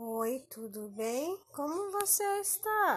Oi, tudo bem? Como você está?